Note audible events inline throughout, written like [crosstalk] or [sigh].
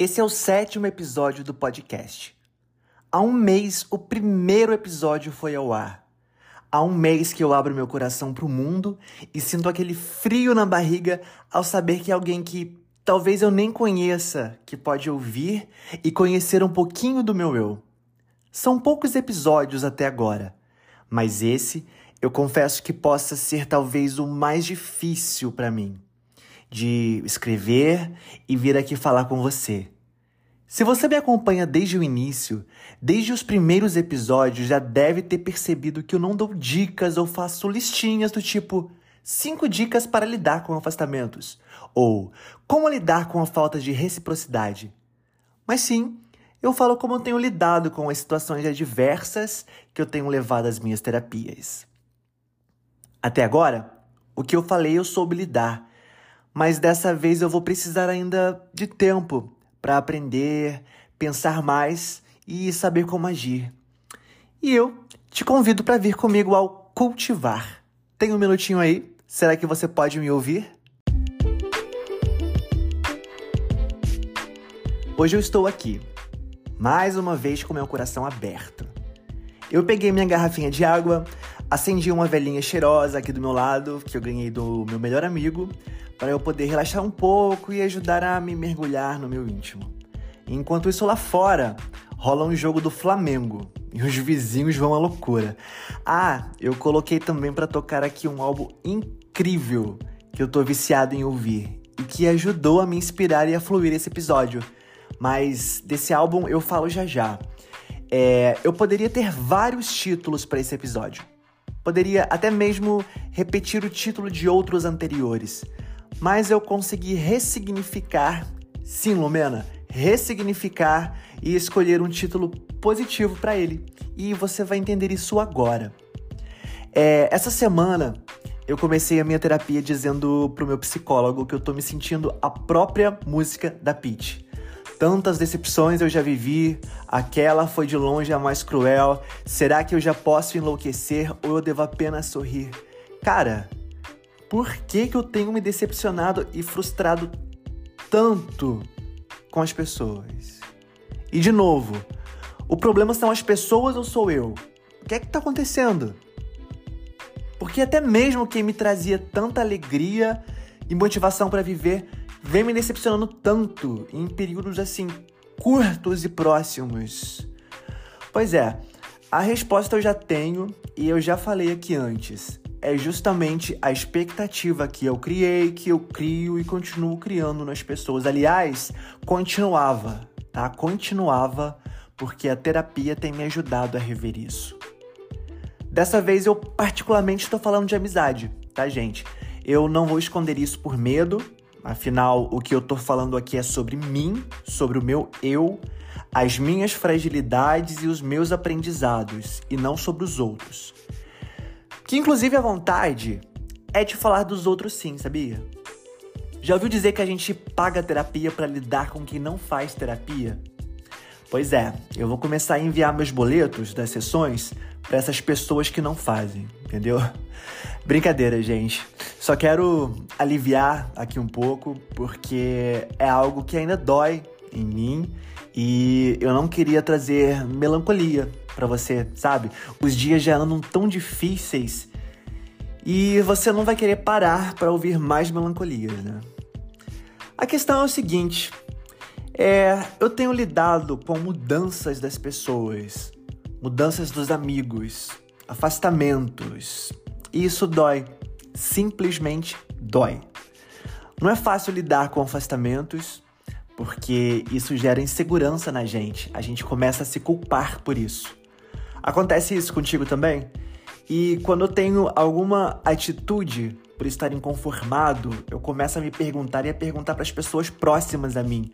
Esse é o sétimo episódio do podcast. Há um mês, o primeiro episódio foi ao ar. Há um mês que eu abro meu coração para o mundo e sinto aquele frio na barriga ao saber que alguém que talvez eu nem conheça, que pode ouvir e conhecer um pouquinho do meu eu. São poucos episódios até agora, mas esse eu confesso que possa ser talvez o mais difícil para mim de escrever e vir aqui falar com você. Se você me acompanha desde o início, desde os primeiros episódios, já deve ter percebido que eu não dou dicas ou faço listinhas do tipo 5 dicas para lidar com afastamentos ou como lidar com a falta de reciprocidade. Mas sim, eu falo como eu tenho lidado com as situações adversas que eu tenho levado às minhas terapias. Até agora, o que eu falei eu soube lidar, mas dessa vez eu vou precisar ainda de tempo para aprender, pensar mais e saber como agir. E eu te convido para vir comigo ao cultivar. Tem um minutinho aí? Será que você pode me ouvir? Hoje eu estou aqui, mais uma vez com meu coração aberto. Eu peguei minha garrafinha de água, acendi uma velhinha cheirosa aqui do meu lado, que eu ganhei do meu melhor amigo, para eu poder relaxar um pouco e ajudar a me mergulhar no meu íntimo. Enquanto isso lá fora, rola um jogo do Flamengo e os vizinhos vão à loucura. Ah, eu coloquei também para tocar aqui um álbum incrível que eu tô viciado em ouvir e que ajudou a me inspirar e a fluir esse episódio. Mas desse álbum eu falo já já. É, eu poderia ter vários títulos para esse episódio. Poderia até mesmo repetir o título de outros anteriores mas eu consegui ressignificar, sim, Lumena, ressignificar e escolher um título positivo para ele. E você vai entender isso agora. É, essa semana eu comecei a minha terapia dizendo pro meu psicólogo que eu tô me sentindo a própria música da Peach. Tantas decepções eu já vivi, aquela foi de longe a mais cruel. Será que eu já posso enlouquecer ou eu devo apenas sorrir? Cara, por que, que eu tenho me decepcionado e frustrado tanto com as pessoas? E de novo, o problema são as pessoas ou sou eu? O que é que tá acontecendo? Porque até mesmo quem me trazia tanta alegria e motivação para viver vem me decepcionando tanto em períodos assim curtos e próximos. Pois é, a resposta eu já tenho e eu já falei aqui antes é justamente a expectativa que eu criei, que eu crio e continuo criando nas pessoas. Aliás, continuava, tá? Continuava porque a terapia tem me ajudado a rever isso. Dessa vez eu particularmente estou falando de amizade, tá, gente? Eu não vou esconder isso por medo, afinal, o que eu tô falando aqui é sobre mim, sobre o meu eu, as minhas fragilidades e os meus aprendizados, e não sobre os outros. Que inclusive a vontade é de falar dos outros sim, sabia? Já ouviu dizer que a gente paga terapia para lidar com quem não faz terapia? Pois é, eu vou começar a enviar meus boletos das sessões para essas pessoas que não fazem, entendeu? Brincadeira, gente. Só quero aliviar aqui um pouco porque é algo que ainda dói em mim e eu não queria trazer melancolia para você, sabe? Os dias já andam tão difíceis e você não vai querer parar para ouvir mais melancolias, né? A questão é o seguinte: é, eu tenho lidado com mudanças das pessoas, mudanças dos amigos, afastamentos. E isso dói, simplesmente dói. Não é fácil lidar com afastamentos, porque isso gera insegurança na gente. A gente começa a se culpar por isso. Acontece isso contigo também? E quando eu tenho alguma atitude por estar inconformado, eu começo a me perguntar e a perguntar para as pessoas próximas a mim.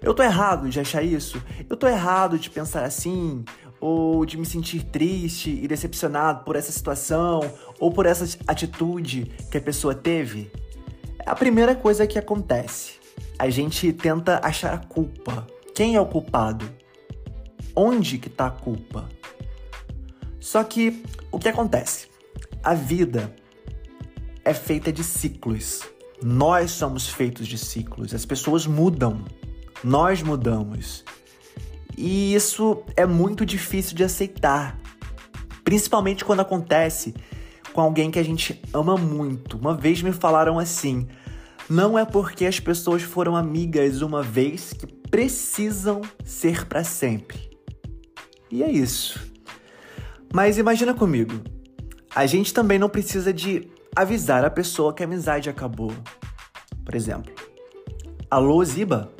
Eu tô errado de achar isso? Eu tô errado de pensar assim? Ou de me sentir triste e decepcionado por essa situação? Ou por essa atitude que a pessoa teve? É a primeira coisa que acontece. A gente tenta achar a culpa. Quem é o culpado? Onde que tá a culpa? Só que o que acontece? A vida é feita de ciclos. Nós somos feitos de ciclos. As pessoas mudam. Nós mudamos. E isso é muito difícil de aceitar, principalmente quando acontece com alguém que a gente ama muito. Uma vez me falaram assim: não é porque as pessoas foram amigas uma vez que precisam ser para sempre. E é isso. Mas imagina comigo, a gente também não precisa de avisar a pessoa que a amizade acabou. Por exemplo, alô Ziba,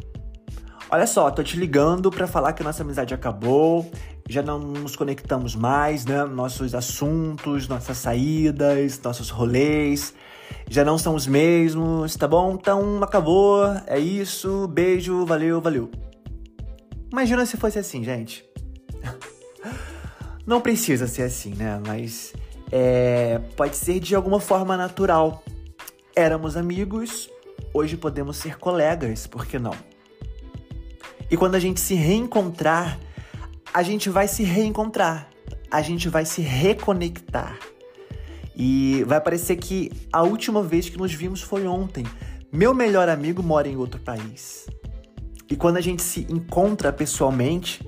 olha só, tô te ligando para falar que nossa amizade acabou, já não nos conectamos mais, né? Nossos assuntos, nossas saídas, nossos rolês já não são os mesmos, tá bom? Então acabou, é isso, beijo, valeu, valeu. Imagina se fosse assim, gente. Não precisa ser assim, né? Mas é, pode ser de alguma forma natural. Éramos amigos, hoje podemos ser colegas, por que não? E quando a gente se reencontrar, a gente vai se reencontrar, a gente vai se reconectar. E vai parecer que a última vez que nos vimos foi ontem. Meu melhor amigo mora em outro país. E quando a gente se encontra pessoalmente,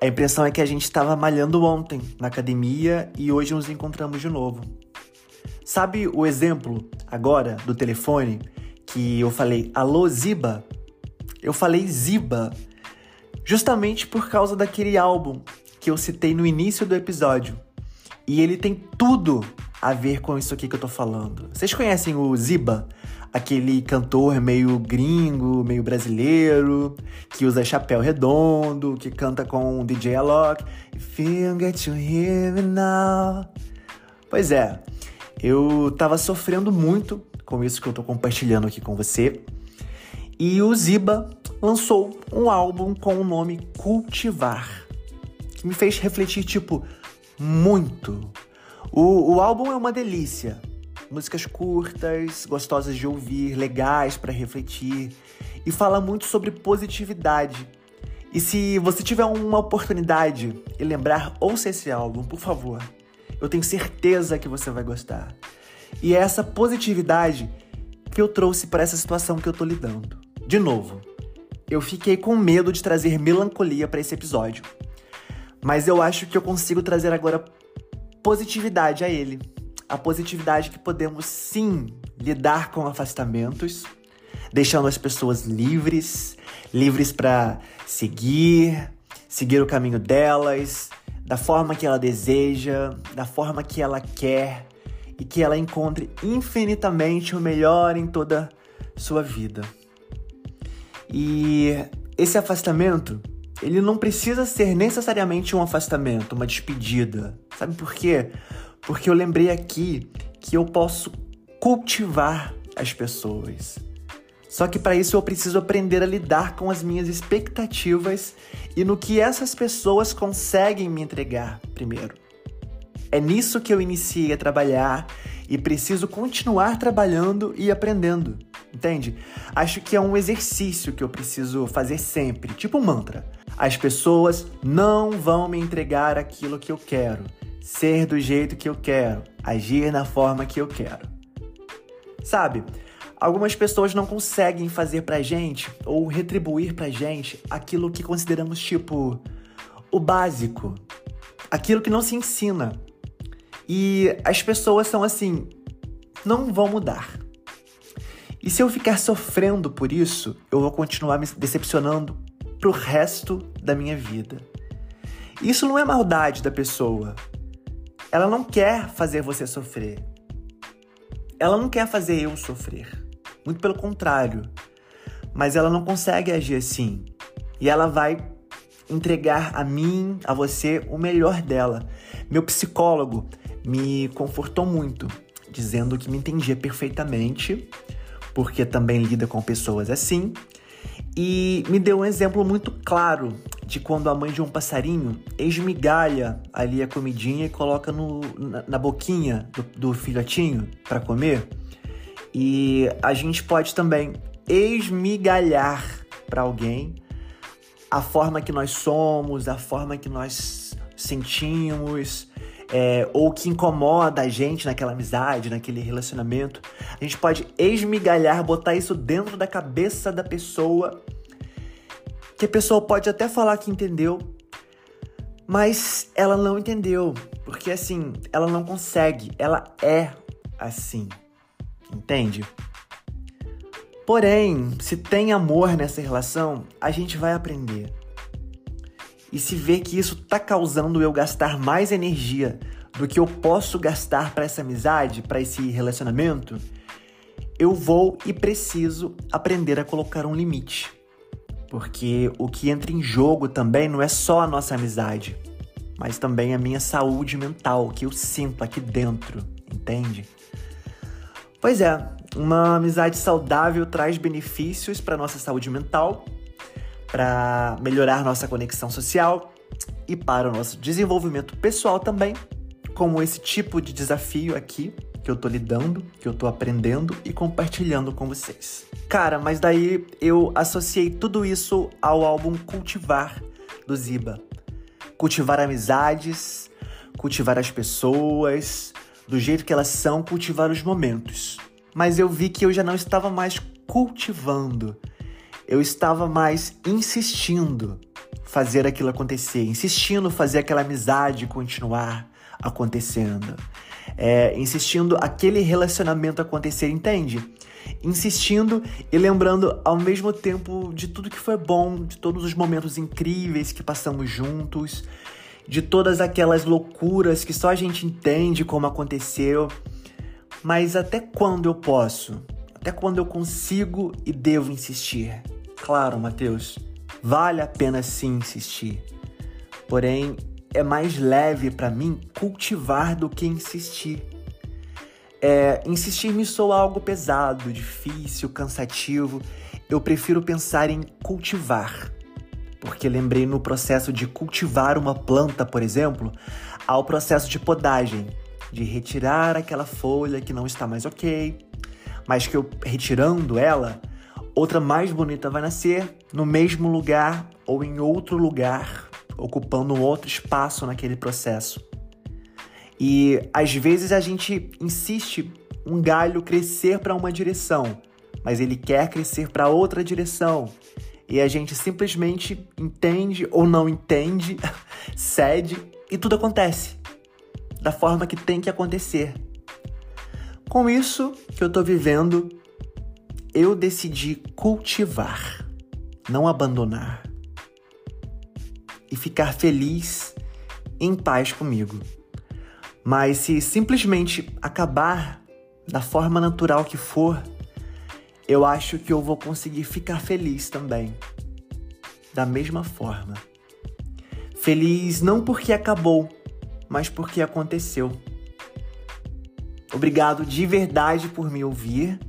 a impressão é que a gente estava malhando ontem na academia e hoje nos encontramos de novo. Sabe o exemplo agora do telefone que eu falei alô Ziba? Eu falei Ziba justamente por causa daquele álbum que eu citei no início do episódio. E ele tem tudo a ver com isso aqui que eu tô falando. Vocês conhecem o Ziba? Aquele cantor meio gringo, meio brasileiro, que usa chapéu redondo, que canta com o DJ Alok. If you get to hear me now. Pois é, eu tava sofrendo muito com isso que eu tô compartilhando aqui com você. E o Ziba lançou um álbum com o nome Cultivar, que me fez refletir, tipo, muito o, o álbum é uma delícia. Músicas curtas, gostosas de ouvir, legais para refletir e fala muito sobre positividade. E se você tiver uma oportunidade e lembrar, ouça esse álbum, por favor. Eu tenho certeza que você vai gostar. E é essa positividade que eu trouxe para essa situação que eu tô lidando. De novo, eu fiquei com medo de trazer melancolia para esse episódio. Mas eu acho que eu consigo trazer agora positividade a ele. A positividade que podemos sim lidar com afastamentos, deixando as pessoas livres, livres para seguir, seguir o caminho delas, da forma que ela deseja, da forma que ela quer e que ela encontre infinitamente o melhor em toda sua vida. E esse afastamento ele não precisa ser necessariamente um afastamento, uma despedida. Sabe por quê? Porque eu lembrei aqui que eu posso cultivar as pessoas. Só que para isso eu preciso aprender a lidar com as minhas expectativas e no que essas pessoas conseguem me entregar primeiro. É nisso que eu iniciei a trabalhar e preciso continuar trabalhando e aprendendo, entende? Acho que é um exercício que eu preciso fazer sempre, tipo um mantra. As pessoas não vão me entregar aquilo que eu quero, ser do jeito que eu quero, agir na forma que eu quero. Sabe? Algumas pessoas não conseguem fazer pra gente ou retribuir pra gente aquilo que consideramos tipo o básico, aquilo que não se ensina. E as pessoas são assim, não vão mudar. E se eu ficar sofrendo por isso, eu vou continuar me decepcionando pro resto da minha vida. Isso não é maldade da pessoa. Ela não quer fazer você sofrer. Ela não quer fazer eu sofrer. Muito pelo contrário. Mas ela não consegue agir assim. E ela vai entregar a mim, a você, o melhor dela. Meu psicólogo me confortou muito, dizendo que me entendia perfeitamente, porque também lida com pessoas assim e me deu um exemplo muito claro de quando a mãe de um passarinho esmigalha ali a comidinha e coloca no, na, na boquinha do, do filhotinho para comer. E a gente pode também esmigalhar para alguém a forma que nós somos, a forma que nós sentimos, é, ou que incomoda a gente naquela amizade, naquele relacionamento. A gente pode esmigalhar, botar isso dentro da cabeça da pessoa que a pessoa pode até falar que entendeu, mas ela não entendeu, porque assim, ela não consegue, ela é assim. Entende? Porém, se tem amor nessa relação, a gente vai aprender. E se vê que isso tá causando eu gastar mais energia do que eu posso gastar para essa amizade, para esse relacionamento, eu vou e preciso aprender a colocar um limite. Porque o que entra em jogo também não é só a nossa amizade, mas também a minha saúde mental, que eu sinto aqui dentro, entende? Pois é, uma amizade saudável traz benefícios para nossa saúde mental, para melhorar nossa conexão social e para o nosso desenvolvimento pessoal também, como esse tipo de desafio aqui que eu tô lidando, que eu tô aprendendo e compartilhando com vocês. Cara, mas daí eu associei tudo isso ao álbum Cultivar do Ziba. Cultivar amizades, cultivar as pessoas, do jeito que elas são, cultivar os momentos. Mas eu vi que eu já não estava mais cultivando, eu estava mais insistindo fazer aquilo acontecer, insistindo fazer aquela amizade continuar acontecendo é, insistindo aquele relacionamento acontecer, entende? Insistindo e lembrando ao mesmo tempo de tudo que foi bom, de todos os momentos incríveis que passamos juntos, de todas aquelas loucuras que só a gente entende como aconteceu. Mas até quando eu posso? Até quando eu consigo e devo insistir? Claro, Mateus, vale a pena sim insistir. Porém, é mais leve para mim cultivar do que insistir. É, insistir me soa algo pesado, difícil, cansativo. Eu prefiro pensar em cultivar. Porque lembrei no processo de cultivar uma planta, por exemplo, ao processo de podagem, de retirar aquela folha que não está mais ok, mas que eu retirando ela, outra mais bonita vai nascer no mesmo lugar ou em outro lugar ocupando um outro espaço naquele processo. E às vezes a gente insiste um galho crescer para uma direção, mas ele quer crescer para outra direção. E a gente simplesmente entende ou não entende, [laughs] cede e tudo acontece da forma que tem que acontecer. Com isso que eu estou vivendo, eu decidi cultivar, não abandonar e ficar feliz, em paz comigo. Mas se simplesmente acabar da forma natural que for, eu acho que eu vou conseguir ficar feliz também. Da mesma forma. Feliz não porque acabou, mas porque aconteceu. Obrigado de verdade por me ouvir.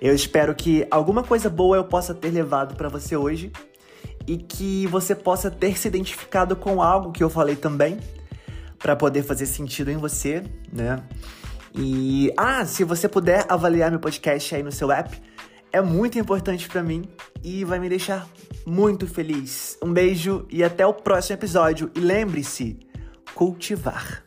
Eu espero que alguma coisa boa eu possa ter levado para você hoje e que você possa ter se identificado com algo que eu falei também, para poder fazer sentido em você, né? E ah, se você puder avaliar meu podcast aí no seu app, é muito importante para mim e vai me deixar muito feliz. Um beijo e até o próximo episódio. E lembre-se, cultivar.